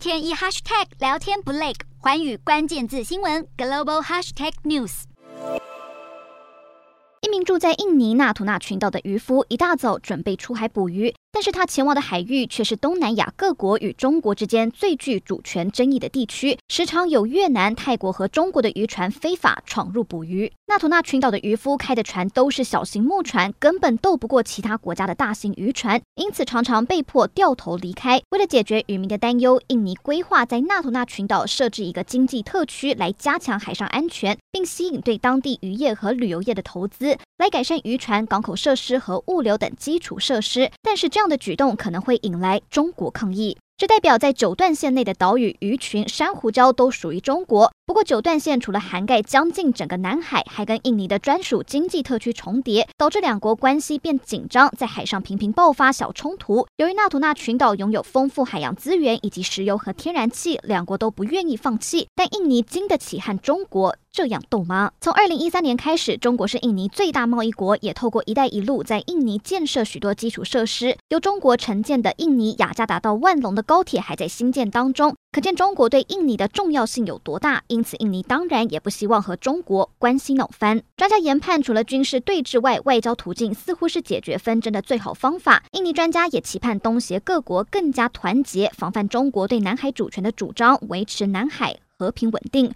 天一 hashtag 聊天不累，环宇关键字新闻 global hashtag news。一名住在印尼纳图纳群岛的渔夫一大早准备出海捕鱼。但是他前往的海域却是东南亚各国与中国之间最具主权争议的地区，时常有越南、泰国和中国的渔船非法闯入捕鱼。纳图纳群岛的渔夫开的船都是小型木船，根本斗不过其他国家的大型渔船，因此常常被迫掉头离开。为了解决渔民的担忧，印尼规划在纳图纳群岛设置一个经济特区，来加强海上安全，并吸引对当地渔业和旅游业的投资，来改善渔船、港口设施和物流等基础设施。但是这这样的举动可能会引来中国抗议。这代表在九段线内的岛屿、鱼群、珊瑚礁都属于中国。不过，九段线除了涵盖将近整个南海，还跟印尼的专属经济特区重叠，导致两国关系变紧张，在海上频频爆发小冲突。由于纳图纳群岛拥有丰富海洋资源以及石油和天然气，两国都不愿意放弃。但印尼经得起和中国这样斗吗？从二零一三年开始，中国是印尼最大贸易国，也透过“一带一路”在印尼建设许多基础设施。由中国承建的印尼雅加达到万隆的高铁还在兴建当中，可见中国对印尼的重要性有多大。因此，印尼当然也不希望和中国关系闹翻。专家研判，除了军事对峙外，外交途径似乎是解决纷争的最好方法。印尼专家也期盼东协各国更加团结，防范中国对南海主权的主张，维持南海和平稳定。